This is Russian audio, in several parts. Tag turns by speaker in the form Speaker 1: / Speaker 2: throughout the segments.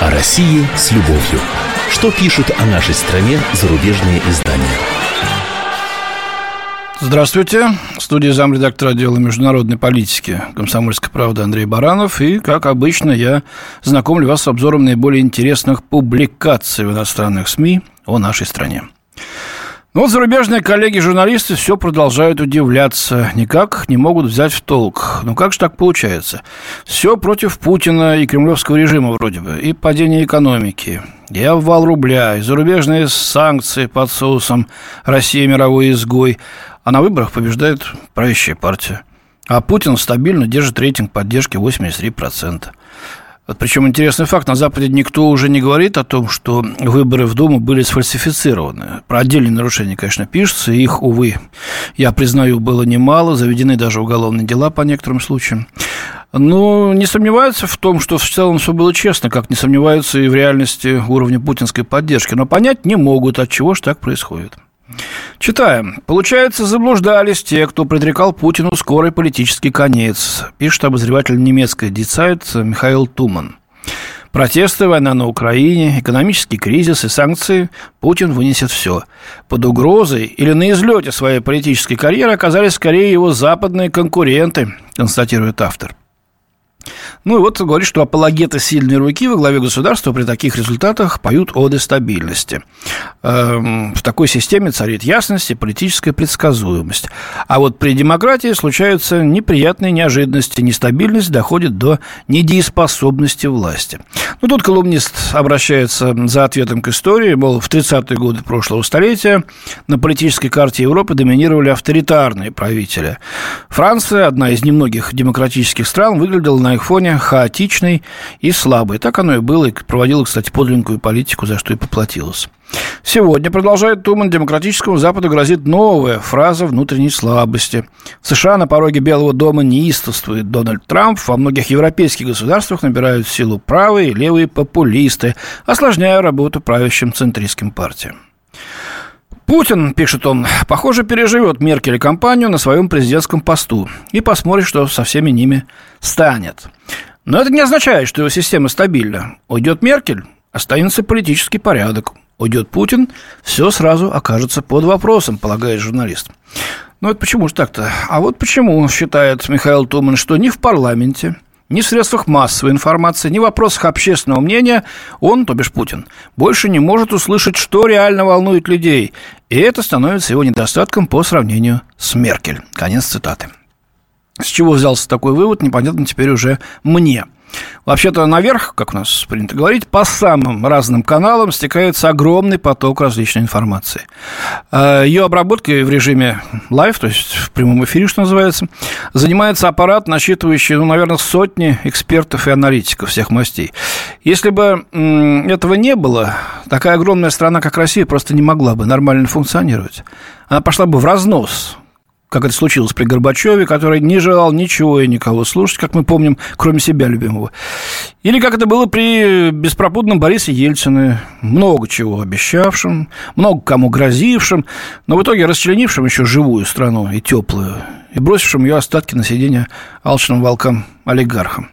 Speaker 1: О России с любовью. Что пишут о нашей стране зарубежные издания?
Speaker 2: Здравствуйте. В студии замредактора отдела международной политики «Комсомольской правды» Андрей Баранов. И, как обычно, я знакомлю вас с обзором наиболее интересных публикаций в иностранных СМИ о нашей стране. Ну вот зарубежные коллеги-журналисты все продолжают удивляться, никак не могут взять в толк. Ну как же так получается? Все против Путина и кремлевского режима вроде бы, и падение экономики, и обвал рубля, и зарубежные санкции под соусом «Россия мировой изгой», а на выборах побеждает правящая партия. А Путин стабильно держит рейтинг поддержки 83%. Причем интересный факт, на Западе никто уже не говорит о том, что выборы в Думу были сфальсифицированы. Про отдельные нарушения, конечно, пишется, их, увы, я признаю, было немало, заведены даже уголовные дела по некоторым случаям. Но не сомневаются в том, что в целом все было честно, как не сомневаются и в реальности уровня путинской поддержки, но понять не могут, от чего же так происходит. Читаем. Получается, заблуждались те, кто предрекал Путину скорый политический конец, пишет обозреватель немецкой Дицайт Михаил Туман. Протесты, война на Украине, экономический кризис и санкции Путин вынесет все. Под угрозой или на излете своей политической карьеры оказались скорее его западные конкуренты, констатирует автор. Ну и вот говорит, что апологеты сильной руки во главе государства при таких результатах поют оды стабильности. Эм, в такой системе царит ясность и политическая предсказуемость. А вот при демократии случаются неприятные неожиданности, нестабильность доходит до недееспособности власти. Ну, тут колумнист обращается за ответом к истории, мол, в 30-е годы прошлого столетия на политической карте Европы доминировали авторитарные правители. Франция, одна из немногих демократических стран, выглядела на их фоне хаотичной и слабой. Так оно и было, и проводила, кстати, подлинную политику, за что и поплатилась. Сегодня, продолжает Туман, демократическому Западу грозит новая фраза внутренней слабости. В США на пороге Белого дома неистовствует Дональд Трамп. Во многих европейских государствах набирают силу правые и левые популисты, осложняя работу правящим центристским партиям. Путин, пишет он, похоже, переживет Меркель и компанию на своем президентском посту и посмотрит, что со всеми ними станет. Но это не означает, что его система стабильна. Уйдет Меркель, останется политический порядок. Уйдет Путин, все сразу окажется под вопросом, полагает журналист. Ну, это почему же так-то? А вот почему, считает Михаил Туман, что ни в парламенте, ни в средствах массовой информации, ни в вопросах общественного мнения он, то бишь Путин, больше не может услышать, что реально волнует людей. И это становится его недостатком по сравнению с Меркель. Конец цитаты. С чего взялся такой вывод, непонятно теперь уже мне – Вообще-то наверх, как у нас принято говорить, по самым разным каналам стекается огромный поток различной информации. А, Ее обработкой в режиме live, то есть в прямом эфире, что называется, занимается аппарат, насчитывающий, ну, наверное, сотни экспертов и аналитиков всех мастей. Если бы этого не было, такая огромная страна, как Россия, просто не могла бы нормально функционировать. Она пошла бы в разнос, как это случилось при Горбачеве, который не желал ничего и никого слушать, как мы помним, кроме себя любимого. Или как это было при беспробудном Борисе Ельцине, много чего обещавшим, много кому грозившим, но в итоге расчленившим еще живую страну и теплую, и бросившим ее остатки на сиденье алчным волкам олигархам.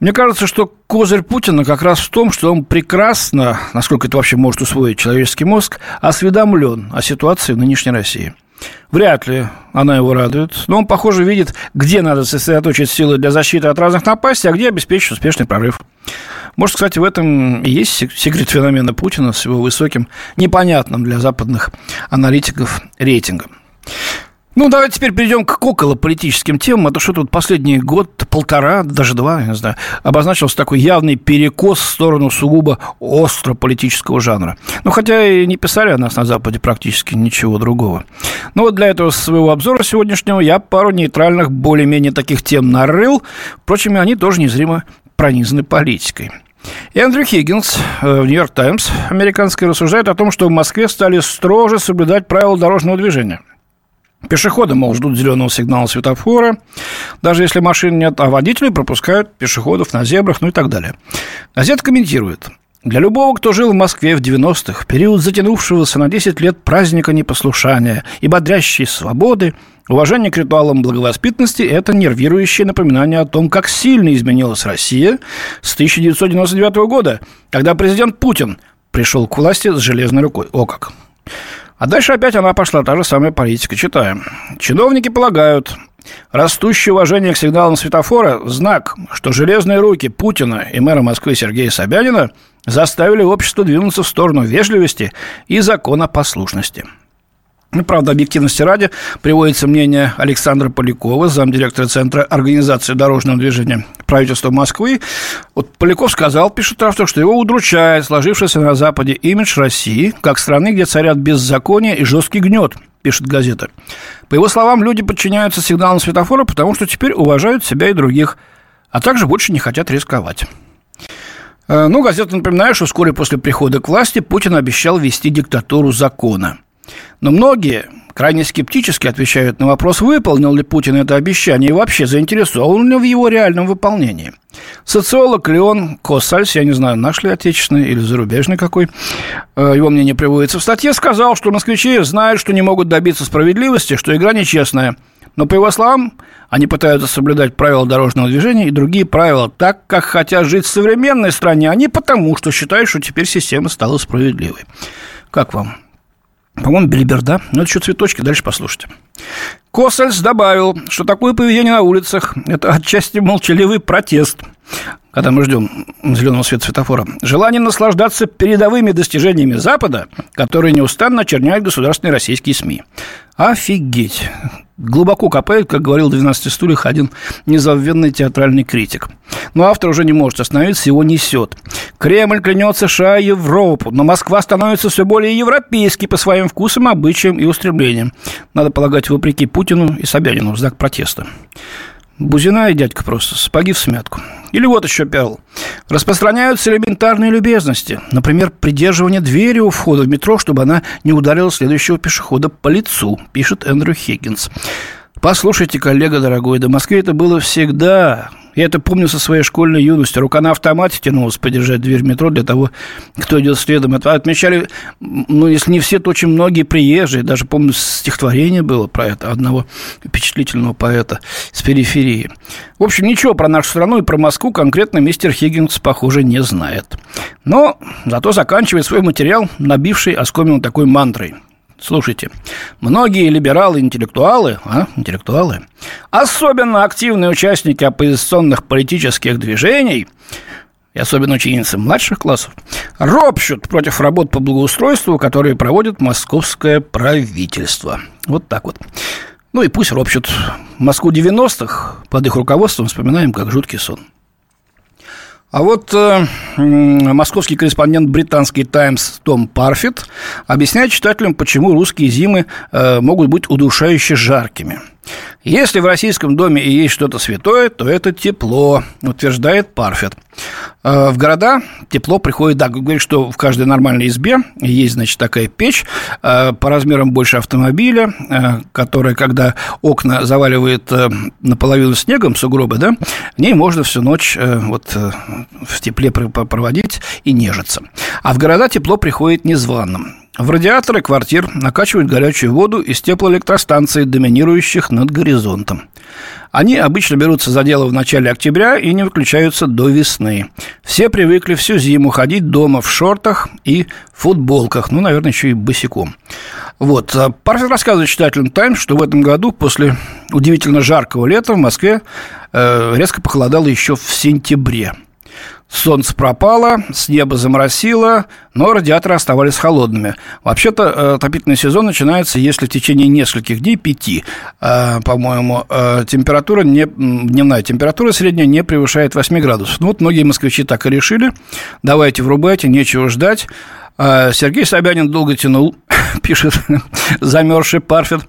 Speaker 2: Мне кажется, что козырь Путина как раз в том, что он прекрасно, насколько это вообще может усвоить человеческий мозг, осведомлен о ситуации в нынешней России – Вряд ли она его радует. Но он, похоже, видит, где надо сосредоточить силы для защиты от разных напастей, а где обеспечить успешный прорыв. Может, кстати, в этом и есть секрет феномена Путина с его высоким, непонятным для западных аналитиков рейтингом. Ну, давайте теперь перейдем к околополитическим темам. А то что тут последний год, полтора, даже два, я не знаю, обозначился такой явный перекос в сторону сугубо остро политического жанра. Ну, хотя и не писали о нас на Западе практически ничего другого. Но вот для этого своего обзора сегодняшнего я пару нейтральных, более-менее таких тем нарыл. Впрочем, они тоже незримо пронизаны политикой. И Эндрю Хиггинс э, в «Нью-Йорк Таймс» американский рассуждает о том, что в Москве стали строже соблюдать правила дорожного движения – Пешеходы, мол, ждут зеленого сигнала светофора, даже если машин нет, а водители пропускают пешеходов на зебрах, ну и так далее. Газета комментирует. Для любого, кто жил в Москве в 90-х, период затянувшегося на 10 лет праздника непослушания и бодрящей свободы, Уважение к ритуалам благовоспитанности – это нервирующее напоминание о том, как сильно изменилась Россия с 1999 года, когда президент Путин пришел к власти с железной рукой. О как! А дальше опять она пошла, та же самая политика. Читаем. Чиновники полагают, растущее уважение к сигналам светофора – знак, что железные руки Путина и мэра Москвы Сергея Собянина заставили общество двинуться в сторону вежливости и законопослушности – ну, правда, объективности ради приводится мнение Александра Полякова, замдиректора Центра организации дорожного движения правительства Москвы. Вот Поляков сказал, пишет автор, что его удручает сложившийся на Западе имидж России как страны, где царят беззаконие и жесткий гнет, пишет газета. По его словам, люди подчиняются сигналам светофора, потому что теперь уважают себя и других, а также больше не хотят рисковать. Э, ну, газета напоминает, что вскоре после прихода к власти Путин обещал вести диктатуру закона – но многие крайне скептически отвечают на вопрос, выполнил ли Путин это обещание и вообще заинтересован ли в его реальном выполнении. Социолог Леон Косальс, я не знаю, наш ли отечественный или зарубежный какой, э, его мнение приводится в статье, сказал, что москвичи знают, что не могут добиться справедливости, что игра нечестная. Но, по его словам, они пытаются соблюдать правила дорожного движения и другие правила так, как хотят жить в современной стране, а не потому, что считают, что теперь система стала справедливой. Как вам? По-моему, Белиберда. Ну, это еще цветочки, дальше послушайте. Косельс добавил, что такое поведение на улицах – это отчасти молчаливый протест, когда мы ждем зеленого света светофора. Желание наслаждаться передовыми достижениями Запада, которые неустанно очерняют государственные российские СМИ. Офигеть. Глубоко копает, как говорил в «12 стульях» один незабвенный театральный критик. Но автор уже не может остановиться, его несет. Кремль клянет США и Европу, но Москва становится все более европейской по своим вкусам, обычаям и устремлениям. Надо полагать, вопреки Путину и Собянину в знак протеста. Бузина и дядька просто, сапоги в смятку. Или вот еще перл. Распространяются элементарные любезности. Например, придерживание двери у входа в метро, чтобы она не ударила следующего пешехода по лицу, пишет Эндрю Хиггинс. Послушайте, коллега дорогой, до Москвы это было всегда. Я это помню со своей школьной юности. Рука на автомате тянулась подержать дверь метро для того, кто идет следом. Это отмечали, ну, если не все, то очень многие приезжие. Даже, помню, стихотворение было про это одного впечатлительного поэта с периферии. В общем, ничего про нашу страну и про Москву конкретно мистер Хиггинс, похоже, не знает. Но зато заканчивает свой материал, набивший оскомину такой мантрой – Слушайте, многие либералы-интеллектуалы, а, интеллектуалы, особенно активные участники оппозиционных политических движений, и особенно ученицы младших классов, ропщут против работ по благоустройству, которые проводит московское правительство. Вот так вот. Ну и пусть ропщут. Москву 90-х под их руководством вспоминаем как жуткий сон. А вот э, московский корреспондент британский «Таймс» Том Парфит объясняет читателям, почему русские зимы э, могут быть удушающе жаркими – если в российском доме и есть что-то святое, то это тепло, утверждает Парфет. Э, в города тепло приходит, да, говорит, что в каждой нормальной избе есть, значит, такая печь э, по размерам больше автомобиля, э, которая, когда окна заваливает наполовину снегом, сугробы, да, в ней можно всю ночь вот в тепле проводить и нежиться. А в города тепло приходит незваным. В радиаторы квартир накачивают горячую воду из теплоэлектростанций, доминирующих над горизонтом. Они обычно берутся за дело в начале октября и не выключаются до весны. Все привыкли всю зиму ходить дома в шортах и футболках, ну, наверное, еще и босиком. Вот. Парфит рассказывает читателям «Таймс», что в этом году после удивительно жаркого лета в Москве э, резко похолодало еще в сентябре – Солнце пропало, с неба заморосило, но радиаторы оставались холодными. Вообще-то э, отопительный сезон начинается, если в течение нескольких дней, пяти, э, по-моему, э, температура, не, дневная температура средняя не превышает 8 градусов. Ну вот многие москвичи так и решили. Давайте врубайте, нечего ждать. Сергей Собянин долго тянул, пишет замерзший Парфет.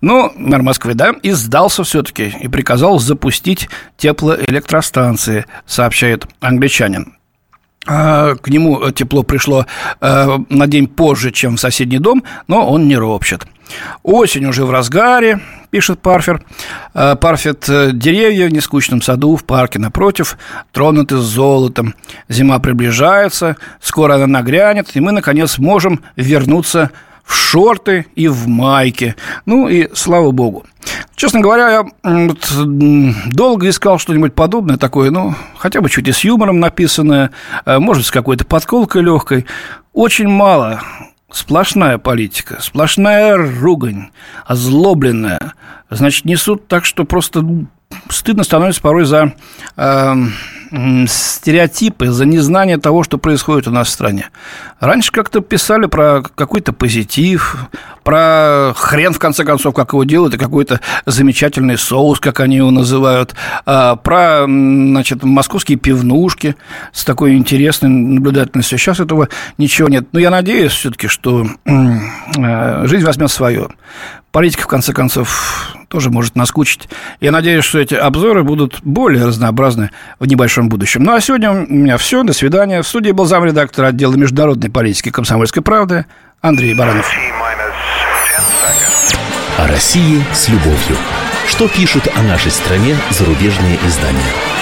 Speaker 2: Ну, мэр Москвы, да, и сдался все-таки и приказал запустить теплоэлектростанции, сообщает англичанин. А, к нему тепло пришло э, на день позже, чем в соседний дом, но он не ропщет. Осень уже в разгаре, пишет Парфер. Э, Парфет э, деревья в нескучном саду, в парке напротив, тронуты золотом. Зима приближается, скоро она нагрянет, и мы, наконец, можем вернуться в шорты и в майке. Ну и слава богу. Честно говоря, я долго искал что-нибудь подобное такое, ну, хотя бы чуть и с юмором написанное, э, может, с какой-то подколкой легкой. Очень мало сплошная политика, сплошная ругань, озлобленная. Значит, несут так, что просто стыдно становится порой за э, стереотипы, за незнание того, что происходит у нас в стране. Раньше как-то писали про какой-то позитив, про хрен, в конце концов, как его делают, и какой-то замечательный соус, как они его называют, а, про, значит, московские пивнушки с такой интересной наблюдательностью. Сейчас этого ничего нет. Но я надеюсь все-таки, что э, жизнь возьмет свое. Политика, в конце концов, тоже может наскучить. Я надеюсь, что эти обзоры будут более разнообразны в небольшом будущем. Ну, а сегодня у меня все. До свидания. В студии был замредактор отдела международной политики «Комсомольской правды» Андрей Баранов.
Speaker 1: О России с любовью. Что пишут о нашей стране зарубежные издания?